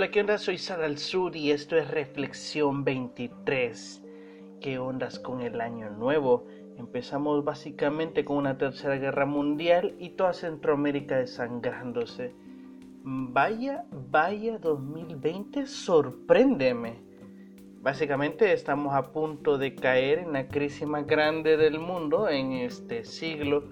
Hola, ¿qué onda? Soy Sara al Sur y esto es Reflexión 23. ¿Qué ondas con el año nuevo? Empezamos básicamente con una tercera guerra mundial y toda Centroamérica desangrándose. Vaya, vaya 2020, sorpréndeme. Básicamente estamos a punto de caer en la crisis más grande del mundo en este siglo,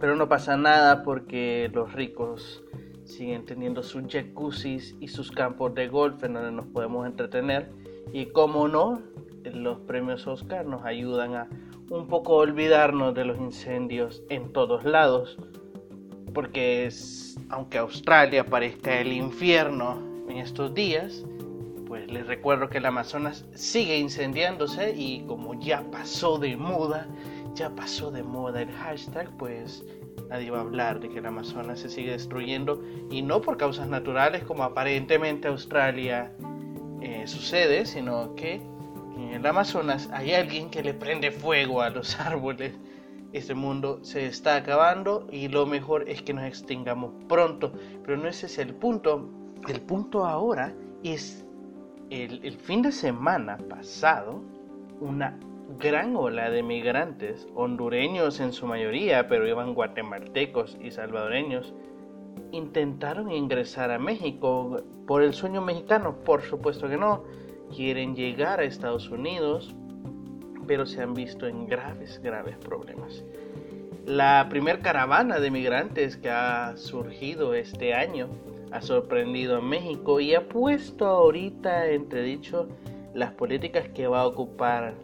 pero no pasa nada porque los ricos siguen teniendo sus jacuzzis y sus campos de golf en donde nos podemos entretener. Y como no, los premios Oscar nos ayudan a un poco olvidarnos de los incendios en todos lados. Porque es, aunque Australia parezca el infierno en estos días, pues les recuerdo que el Amazonas sigue incendiándose y como ya pasó de moda, ya pasó de moda el hashtag, pues nadie va a hablar de que el Amazonas se sigue destruyendo y no por causas naturales como aparentemente Australia eh, sucede, sino que en el Amazonas hay alguien que le prende fuego a los árboles. Este mundo se está acabando y lo mejor es que nos extingamos pronto. Pero no ese es el punto. El punto ahora es el, el fin de semana pasado, una gran ola de migrantes, hondureños en su mayoría, pero iban guatemaltecos y salvadoreños, intentaron ingresar a México por el sueño mexicano, por supuesto que no, quieren llegar a Estados Unidos, pero se han visto en graves, graves problemas. La primer caravana de migrantes que ha surgido este año ha sorprendido a México y ha puesto ahorita entredicho las políticas que va a ocupar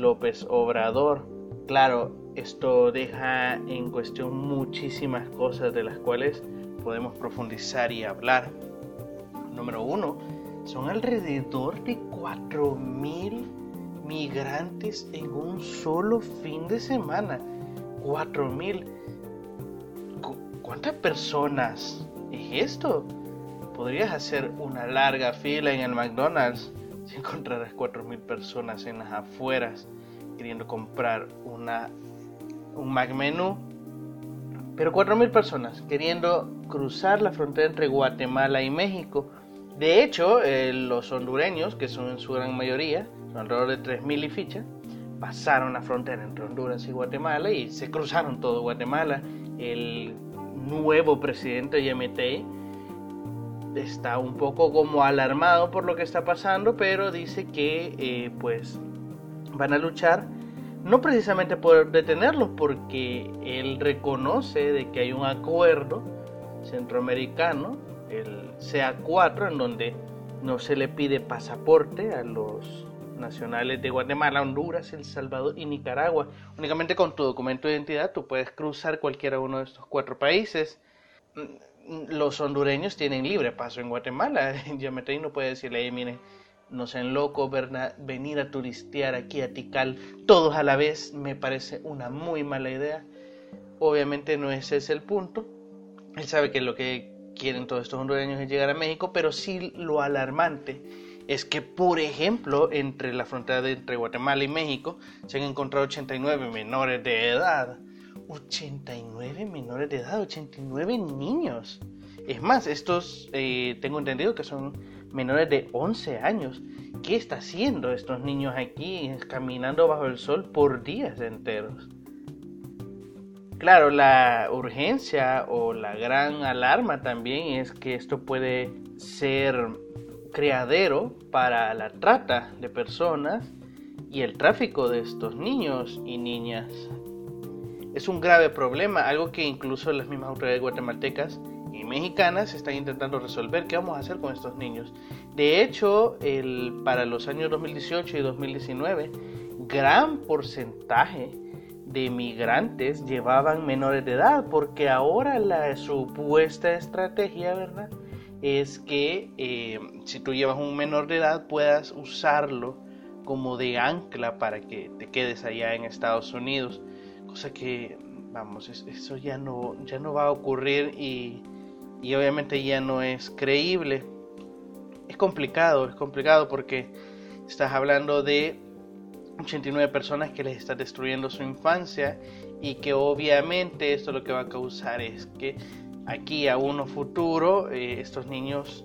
López Obrador. Claro, esto deja en cuestión muchísimas cosas de las cuales podemos profundizar y hablar. Número uno, son alrededor de 4.000 migrantes en un solo fin de semana. 4.000. ¿Cuántas personas es esto? Podrías hacer una larga fila en el McDonald's si encontraras 4.000 personas en las afueras queriendo comprar una, un Mac Menú. Pero 4.000 personas queriendo cruzar la frontera entre Guatemala y México. De hecho, eh, los hondureños, que son en su gran mayoría, son alrededor de 3.000 y ficha, pasaron la frontera entre Honduras y Guatemala y se cruzaron todo Guatemala. El nuevo presidente Yamatei está un poco como alarmado por lo que está pasando, pero dice que eh, pues van a luchar no precisamente por detenerlos, porque él reconoce de que hay un acuerdo centroamericano, el CA4, en donde no se le pide pasaporte a los nacionales de Guatemala, Honduras, El Salvador y Nicaragua. Únicamente con tu documento de identidad tú puedes cruzar cualquiera uno de estos cuatro países los hondureños tienen libre paso en Guatemala. Yamatei no puede decirle, hey, no sean locos, venir a turistear aquí a Tikal todos a la vez me parece una muy mala idea. Obviamente no ese es el punto. Él sabe que lo que quieren todos estos hondureños es llegar a México, pero sí lo alarmante es que, por ejemplo, entre la frontera entre Guatemala y México se han encontrado 89 menores de edad 89 menores de edad, 89 niños. Es más, estos eh, tengo entendido que son menores de 11 años. ¿Qué está haciendo estos niños aquí caminando bajo el sol por días enteros? Claro, la urgencia o la gran alarma también es que esto puede ser creadero para la trata de personas y el tráfico de estos niños y niñas es un grave problema, algo que incluso las mismas autoridades guatemaltecas y mexicanas están intentando resolver. ¿Qué vamos a hacer con estos niños? De hecho, el, para los años 2018 y 2019, gran porcentaje de migrantes llevaban menores de edad, porque ahora la supuesta estrategia, ¿verdad? Es que eh, si tú llevas un menor de edad puedas usarlo como de ancla para que te quedes allá en Estados Unidos cosa que, vamos, eso ya no, ya no va a ocurrir y, y obviamente ya no es creíble. Es complicado, es complicado porque estás hablando de 89 personas que les está destruyendo su infancia y que obviamente esto lo que va a causar es que aquí a uno futuro eh, estos niños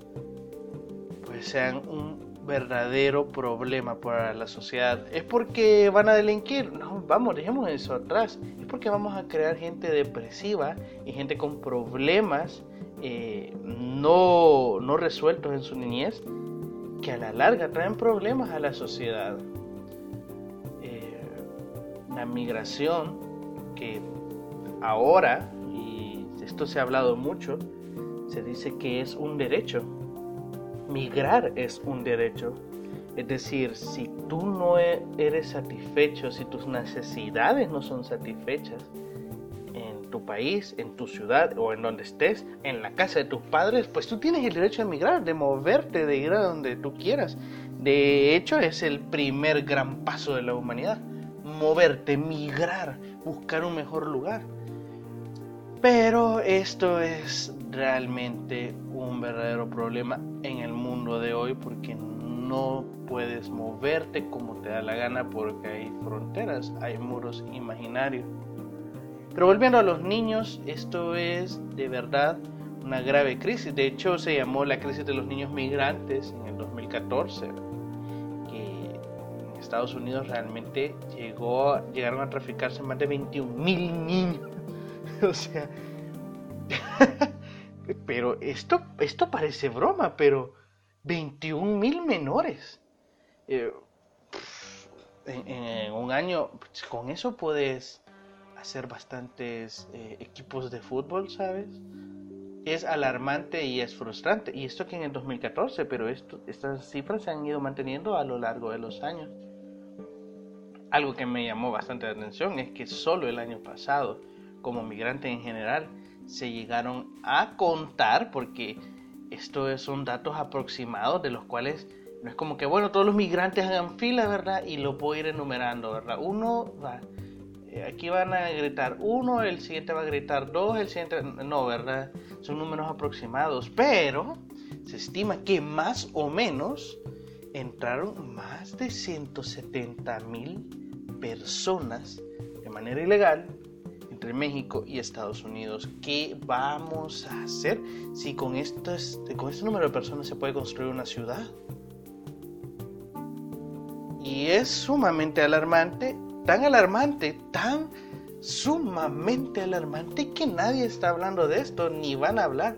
pues sean un verdadero problema para la sociedad. ¿Es porque van a delinquir? No, vamos, dejemos eso atrás. Es porque vamos a crear gente depresiva y gente con problemas eh, no, no resueltos en su niñez que a la larga traen problemas a la sociedad. Eh, la migración, que ahora, y esto se ha hablado mucho, se dice que es un derecho. Migrar es un derecho. Es decir, si tú no e-, eres satisfecho, si tus necesidades no son satisfechas en tu país, en tu ciudad o en donde estés, en la casa de tus padres, pues tú tienes el derecho a migrar, de moverte, de ir a donde tú quieras. De hecho, es el primer gran paso de la humanidad. Moverte, migrar, buscar un mejor lugar. Pero esto es realmente un verdadero problema en mundo de hoy porque no puedes moverte como te da la gana porque hay fronteras, hay muros imaginarios. Pero volviendo a los niños, esto es de verdad una grave crisis. De hecho, se llamó la crisis de los niños migrantes en el 2014, que en Estados Unidos realmente llegó, llegaron a traficarse más de 21 mil niños. o sea, pero esto, esto parece broma, pero 21 mil menores. Eh, en, un año, pues, con eso puedes hacer bastantes eh, equipos de fútbol, ¿sabes? Es alarmante y es frustrante. Y esto que en el 2014, pero esto, estas cifras se han ido manteniendo a lo largo de los años. Algo que me llamó bastante la atención es que solo el año pasado, como migrante en general, se llegaron a contar, porque estos son datos aproximados de los cuales no es como que, bueno, todos los migrantes hagan fila, ¿verdad? Y lo puedo ir enumerando, ¿verdad? Uno va, eh, aquí van a gritar uno, el siguiente va a gritar dos, el siguiente, no, ¿verdad? Son números aproximados, pero se estima que más o menos entraron más de 170 mil personas de manera ilegal México y Estados Unidos. ¿Qué vamos a hacer si con, estos, con este número de personas se puede construir una ciudad? Y es sumamente alarmante, tan alarmante, tan sumamente alarmante que nadie está hablando de esto, ni van a hablar.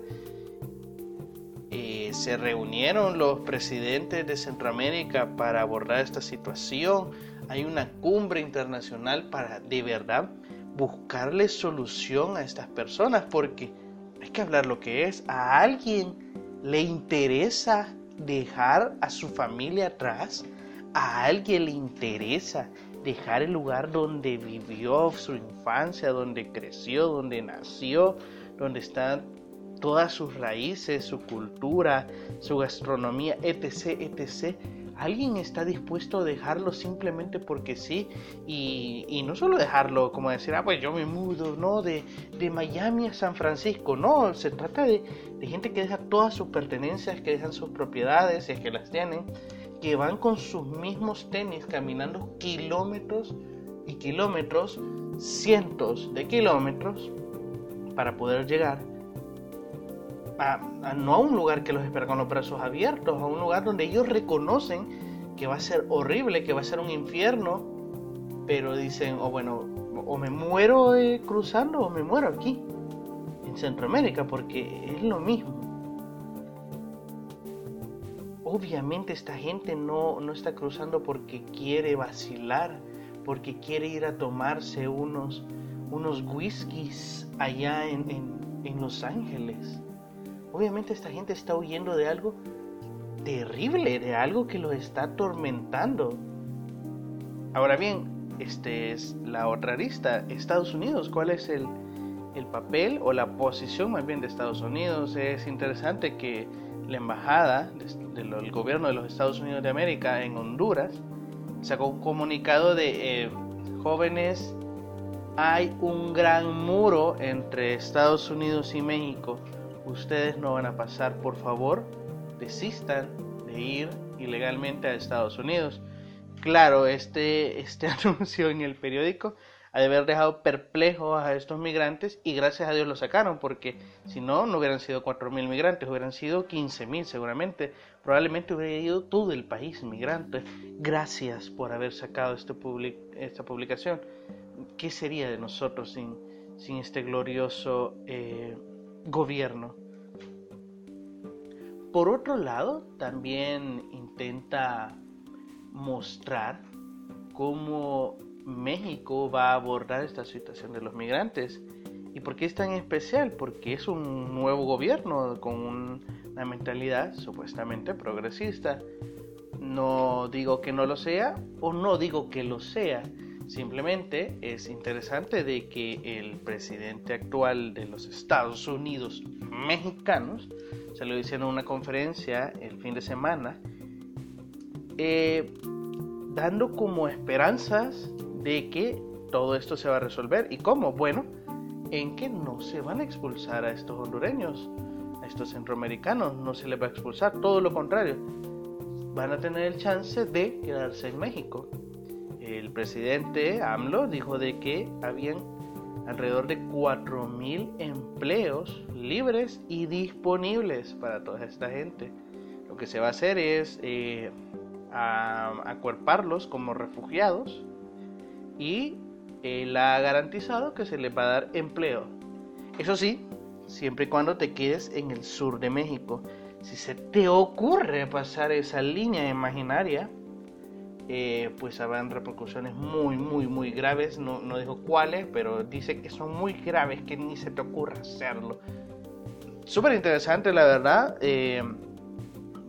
Eh, se reunieron los presidentes de Centroamérica para abordar esta situación. Hay una cumbre internacional para de verdad buscarle solución a estas personas, porque hay que hablar lo que es. A alguien le interesa dejar a su familia atrás, a alguien le interesa dejar el lugar donde vivió su infancia, donde creció, donde nació, donde están todas sus raíces, su cultura, su gastronomía, etc., etc., alguien está dispuesto a dejarlo simplemente porque sí y, no solo dejarlo como decir, ah, pues yo me mudo, no, de, Miami a San Francisco, no, se trata de, gente que deja todas sus pertenencias, que dejan sus propiedades, si es que las tienen, que van con sus mismos tenis caminando kilómetros y kilómetros, cientos de kilómetros, para poder llegar no a un lugar que los espera con los brazos abiertos, a un lugar donde ellos reconocen que va a ser horrible, que va a ser un infierno, pero dicen, o bueno, o me muero eh, cruzando o me muero aquí, en Centroamérica, porque es lo mismo. Obviamente esta gente no, no está cruzando porque quiere vacilar, porque quiere ir a tomarse unos, unos whiskies allá en, en Los Ángeles Obviamente esta gente está huyendo de algo terrible, de algo que los está atormentando. Ahora bien, este es la otra lista. Estados Unidos, ¿cuál es el, papel o la posición más bien de Estados Unidos? Es interesante que la embajada del gobierno de los Estados Unidos de América en Honduras sacó un comunicado de eh, jóvenes, hay un gran muro entre Estados Unidos y México ustedes no van a pasar, por favor, desistan de ir ilegalmente a Estados Unidos. Claro, este, este anuncio en el periódico ha de haber dejado perplejos a estos migrantes y gracias a Dios lo sacaron porque si no, no hubieran sido 4.000 migrantes, hubieran sido 15.000 seguramente probablemente hubiera ido todo el país migrante. Gracias por haber sacado este esta publicación. ¿Qué sería de nosotros sin, sin este glorioso eh, gobierno? Por otro lado, también intenta mostrar cómo México va a abordar esta situación de los migrantes. ¿Y por qué es tan especial? Porque es un nuevo gobierno con una mentalidad supuestamente progresista. No digo que no lo sea o no digo que lo sea. Simplemente es interesante de que el presidente actual de los Estados Unidos mexicanos, se lo en una conferencia el fin de semana, eh, dando como esperanzas de que todo esto se va a resolver. ¿Y cómo? Bueno, en que no se van a expulsar a estos hondureños, a estos centroamericanos, no se les va a expulsar, todo lo contrario, van a tener el chance de quedarse en México. El presidente AMLO dijo de que habían alrededor de 4.000 empleos libres y disponibles para toda esta gente. Lo que se va a hacer es eh, acuerparlos como refugiados y él ha garantizado que se les va a dar empleo. Eso sí, siempre y cuando te quedes en el sur de México. Si se te ocurre pasar esa línea imaginaria, eh, pues habrán repercusiones muy, muy, muy graves. No, no dijo cuáles, pero dice que son muy graves, que ni se te ocurra hacerlo. Súper interesante, la verdad. Eh,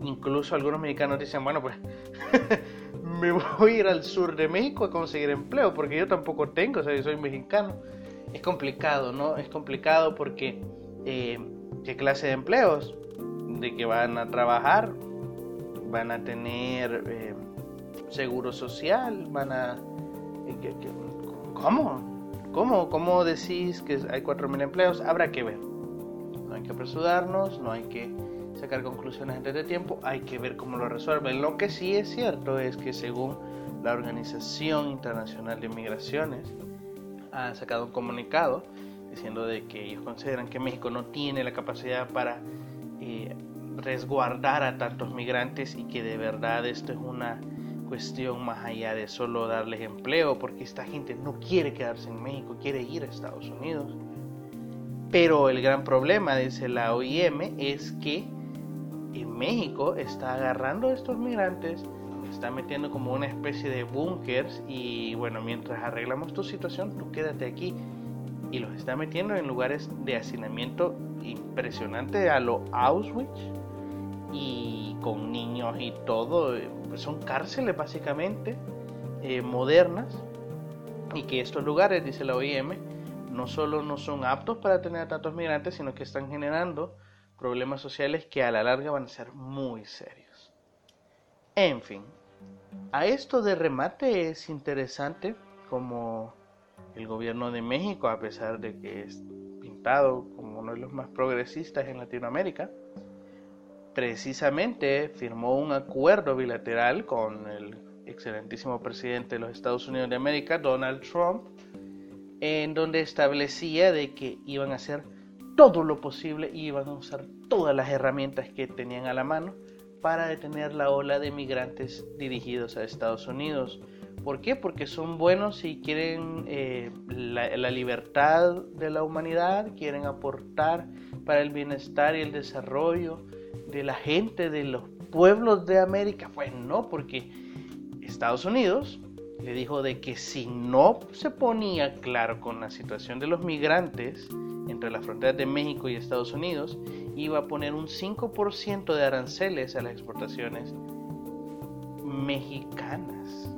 incluso algunos mexicanos dicen, bueno, pues me voy a ir al sur de México a conseguir empleo, porque yo tampoco tengo, o sea, yo soy mexicano. Es complicado, ¿no? Es complicado porque eh, ¿qué clase de empleos? De que van a trabajar, van a tener eh, seguro social, van a... Eh, ¿Cómo? ¿Cómo? ¿Cómo decís que hay 4.000 empleos? Habrá que ver. No hay que apresurarnos, no hay que sacar conclusiones antes de tiempo, hay que ver cómo lo resuelven. Lo que sí es cierto es que según la Organización Internacional de Migraciones, ha sacado un comunicado diciendo de que ellos consideran que México no tiene la capacidad para eh, resguardar a tantos migrantes y que de verdad esto es una cuestión más allá de solo darles empleo, porque esta gente no quiere quedarse en México, quiere ir a Estados Unidos. Pero el gran problema, dice la OIM, es que México está agarrando a estos migrantes, está metiendo como una especie de búnkers y bueno, mientras arreglamos tu situación, tú quédate aquí. Y los está metiendo en lugares de hacinamiento impresionante a lo Auschwitz y con niños y todo. Pues son cárceles básicamente eh, modernas y que estos lugares, dice la OIM, no solo no son aptos para tener a migrantes, sino que están generando problemas sociales que a la larga van a ser muy serios. En fin, a esto de remate es interesante como el gobierno de México, a pesar de que es pintado como uno de los más progresistas en Latinoamérica, precisamente firmó un acuerdo bilateral con el excelentísimo presidente de los Estados Unidos de América, Donald Trump, en donde establecía de que iban a ser todo lo posible y iban a usar todas las herramientas que tenían a la mano para detener la ola de migrantes dirigidos a Estados Unidos. ¿Por qué? Porque son buenos y quieren eh, la, la, libertad de la humanidad, quieren aportar para el bienestar y el desarrollo de la gente, de los pueblos de América. Pues no, porque Estados Unidos le dijo de que si no se ponía claro con la situación de los migrantes, entre las fronteras de México y Estados Unidos iba a poner un 5% de aranceles a las exportaciones mexicanas.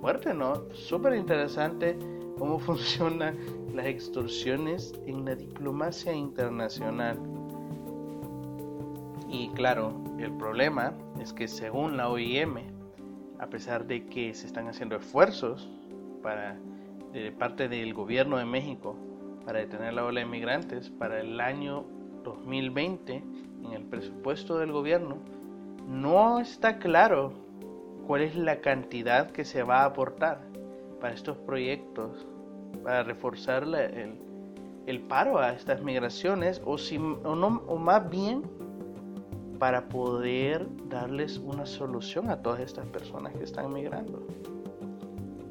Fuerte, ¿no? Súper interesante cómo funcionan las extorsiones en la diplomacia internacional. Claro, el problema es que según la OIM, a pesar de que se están haciendo esfuerzos para de parte del gobierno de México para detener la ola de migrantes para el año 2020 en el presupuesto del gobierno, no está claro cuál es la cantidad que se va a aportar para estos proyectos, para reforzar el, el, paro a estas migraciones, o, si, o, no, o más bien para poder darles una solución a todas estas personas que están migrando.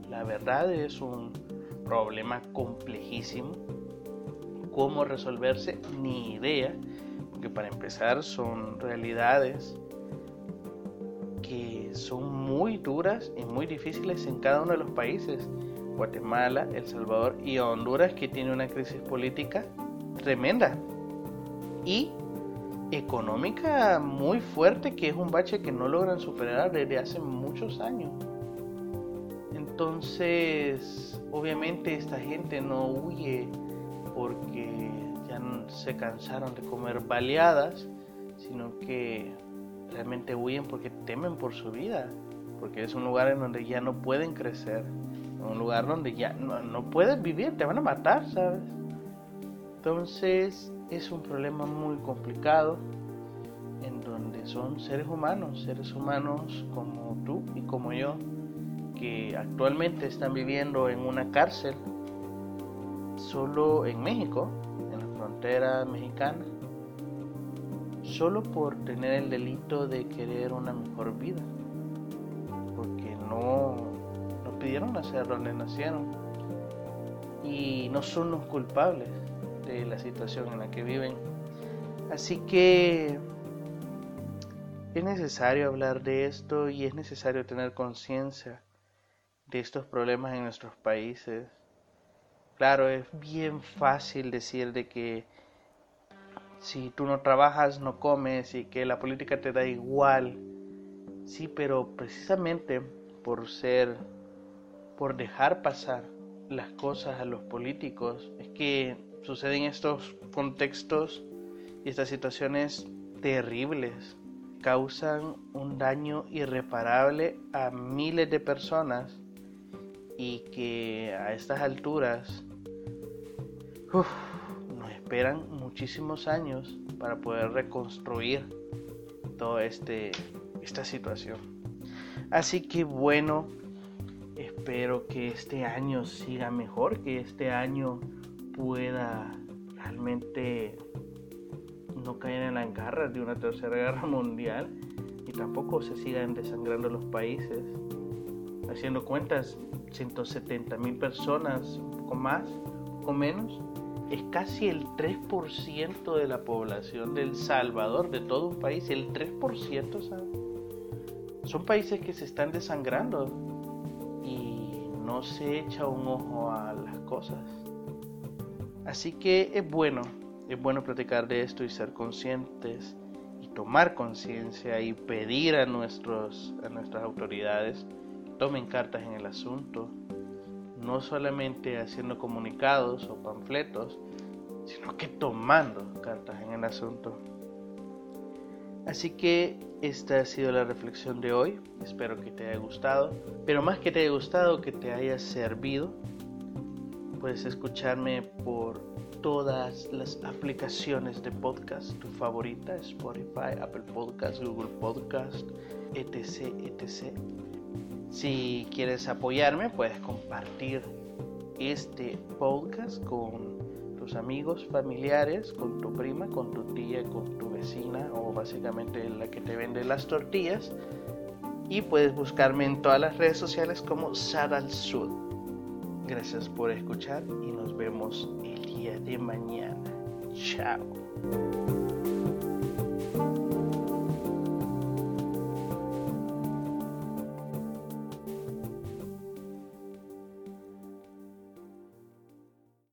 La verdad es un problema complejísimo. ¿Cómo resolverse? Ni idea. Porque para empezar son realidades que son muy duras y muy difíciles en cada uno de los países. Guatemala, El Salvador y Honduras que tiene una crisis política tremenda. Y económica muy fuerte que es un bache que no logran superar desde hace muchos años. Entonces, obviamente esta gente no huye porque ya se cansaron de comer baleadas, sino que realmente huyen porque temen por su vida, porque es un lugar en donde ya no pueden crecer, un lugar donde ya no, no puedes vivir, te van a matar, ¿sabes? Entonces es un problema muy complicado en donde son seres humanos, seres humanos como tú y como yo, que actualmente están viviendo en una cárcel solo en México, en la frontera mexicana, solo por tener el delito de querer una mejor vida, porque no, no pidieron nacer donde nacieron. Y no son los culpables la situación en la que viven. Así que es necesario hablar de esto y es necesario tener conciencia de estos problemas en nuestros países. Claro, es bien fácil decir de que si tú no trabajas no comes y que la política te da igual. Sí, pero precisamente por ser, por dejar pasar las cosas a los políticos, es que suceden estos contextos y estas situaciones terribles. Causan un daño irreparable a miles de personas y que a estas alturas nos esperan muchísimos años para poder reconstruir toda este, esta situación. Así que bueno, espero que este año siga mejor, que este año pueda realmente no caer en la garras de una tercera guerra mundial y tampoco se sigan desangrando los países. Haciendo cuentas, 170 mil personas, poco más, o menos, es casi el 3% de la población del Salvador, de todo un país, el 3%, ¿sabes? Son países que se están desangrando y no se echa un ojo a las cosas. Así que es bueno, es bueno platicar de esto y ser conscientes y tomar conciencia y pedir a, nuestros, a nuestras autoridades tomen cartas en el asunto, no solamente haciendo comunicados o panfletos, sino que tomando cartas en el asunto. Así que esta ha sido la reflexión de hoy, espero que te haya gustado, pero más que te haya gustado, que te haya servido Puedes escucharme por todas las aplicaciones de podcast, tu favorita, Spotify, Apple Podcast, Google Podcast, etc, etc. Si quieres apoyarme, puedes compartir este podcast con tus amigos, familiares, con tu prima, con tu tía, con tu vecina o básicamente la que te vende las tortillas. Y puedes buscarme en todas las redes sociales como Sadal Sud. Gracias por escuchar y nos vemos el día de mañana. Chao.